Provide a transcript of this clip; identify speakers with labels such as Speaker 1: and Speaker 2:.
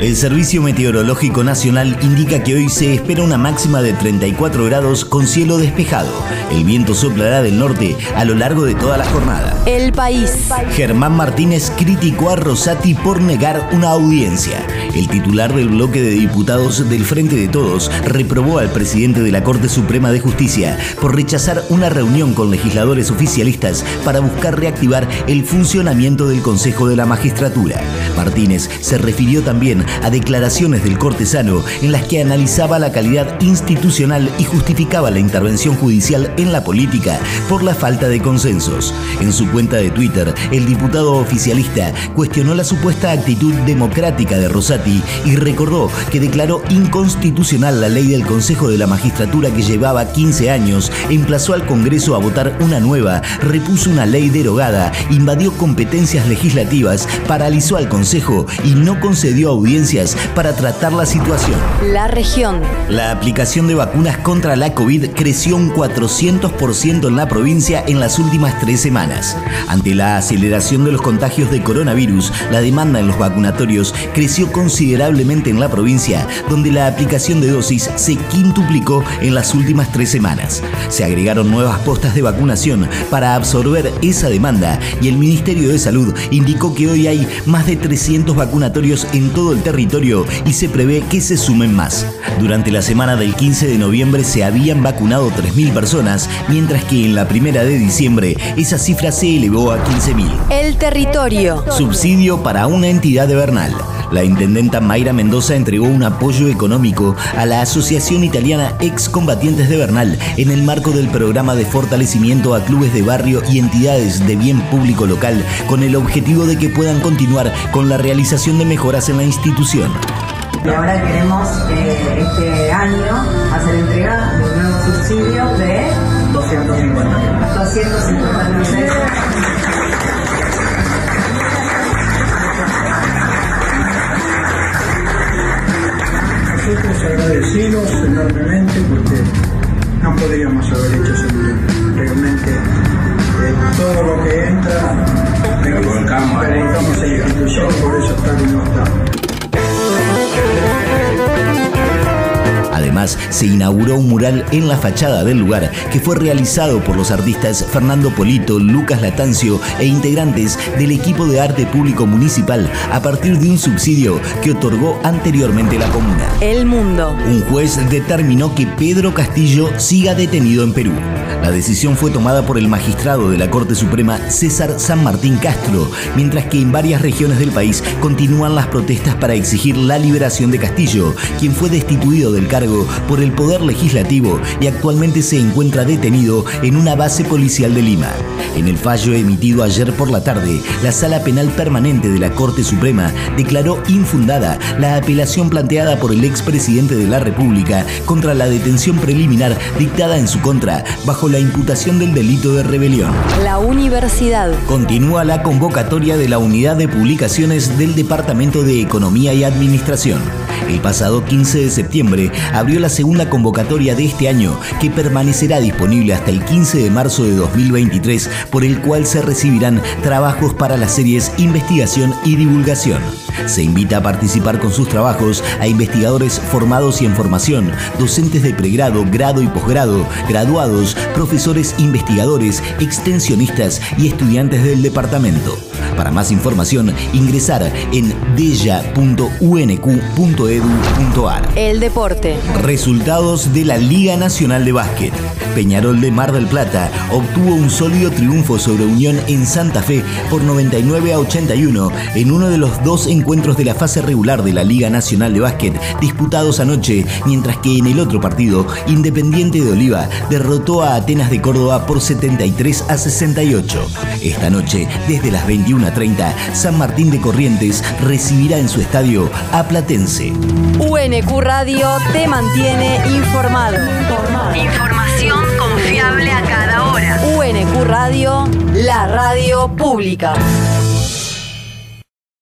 Speaker 1: El
Speaker 2: Servicio Meteorológico Nacional indica que hoy se espera una máxima de 34 grados con cielo despejado. El viento soplará del norte a lo largo de toda la jornada.
Speaker 1: El país.
Speaker 2: Germán Martínez criticó a Rosati por negar una audiencia. El titular del bloque de diputados del Frente de Todos reprobó al presidente de la Corte Suprema de Justicia por rechazar una reunión con legisladores oficialistas para buscar reactivar el funcionamiento del Consejo de la Magistratura. Martínez se refirió también a declaraciones del cortesano en las que analizaba la calidad institucional y justificaba la intervención judicial en la política por la falta de consensos. En su cuenta de Twitter, el diputado oficialista cuestionó la supuesta actitud democrática de Rosati y recordó que declaró inconstitucional la ley del Consejo de la Magistratura que llevaba 15 años, emplazó al Congreso a votar una nueva, repuso una ley derogada, invadió competencias legislativas, paralizó al Consejo y no concedió audiencias para tratar la situación.
Speaker 1: La región.
Speaker 2: La aplicación de vacunas contra la COVID creció un 400% en la provincia en las últimas tres semanas. Ante la aceleración de los contagios de coronavirus, la demanda en los vacunatorios creció considerablemente en la provincia, donde la aplicación de dosis se quintuplicó en las últimas tres semanas. Se agregaron nuevas postas de vacunación para absorber esa demanda y el Ministerio de Salud indicó que hoy hay más de 300 vacunatorios en todo el territorio y se prevé que se sumen más. Durante la semana del 15 de noviembre se habían vacunado 3.000 personas, mientras que en la primera de diciembre esa cifra se elevó a 15.000.
Speaker 1: El territorio.
Speaker 2: Subsidio para una entidad de Bernal. La intendenta Mayra Mendoza entregó un apoyo económico a la Asociación Italiana Excombatientes de Bernal en el marco del programa de fortalecimiento a clubes de barrio y entidades de bien público local con el objetivo de que puedan continuar con la realización de mejoras en la institución.
Speaker 3: Y ahora queremos eh, este año hacer entrega de un nuevo subsidio de 250 mil pesos.
Speaker 4: nosotros agradecidos enormemente porque no podríamos haber hecho realmente eh, todo lo que entra
Speaker 5: Pero volcamos,
Speaker 4: necesitamos a la institución por eso está está
Speaker 2: Además, se inauguró un mural en la fachada del lugar que fue realizado por los artistas Fernando Polito, Lucas Latancio e integrantes del equipo de arte público municipal a partir de un subsidio que otorgó anteriormente la comuna.
Speaker 1: El mundo.
Speaker 2: Un juez determinó que Pedro Castillo siga detenido en Perú. La decisión fue tomada por el magistrado de la Corte Suprema César San Martín Castro, mientras que en varias regiones del país continúan las protestas para exigir la liberación de Castillo, quien fue destituido del cargo por el Poder Legislativo y actualmente se encuentra detenido en una base policial de Lima. En el fallo emitido ayer por la tarde, la Sala Penal Permanente de la Corte Suprema declaró infundada la apelación planteada por el expresidente de la República contra la detención preliminar dictada en su contra bajo la imputación del delito de rebelión.
Speaker 1: La universidad.
Speaker 2: Continúa la convocatoria de la Unidad de Publicaciones del Departamento de Economía y Administración. El pasado 15 de septiembre abrió la segunda convocatoria de este año que permanecerá disponible hasta el 15 de marzo de 2023 por el cual se recibirán trabajos para las series Investigación y Divulgación. Se invita a participar con sus trabajos a investigadores formados y en formación, docentes de pregrado, grado y posgrado, graduados, profesores investigadores, extensionistas y estudiantes del departamento. Para más información, ingresar en della.unq.edu.ar.
Speaker 1: El deporte.
Speaker 2: Resultados de la Liga Nacional de Básquet. Peñarol de Mar del Plata obtuvo un sólido triunfo sobre Unión en Santa Fe por 99 a 81 en uno de los dos encuentros de la fase regular de la Liga Nacional de Básquet disputados anoche, mientras que en el otro partido, Independiente de Oliva derrotó a Atenas de Córdoba por 73 a 68. Esta noche, desde las 21.30, San Martín de Corrientes recibirá en su estadio a Platense.
Speaker 1: UNQ Radio te mantiene informado.
Speaker 6: Información confiable a cada hora.
Speaker 1: UNQ Radio, la radio pública.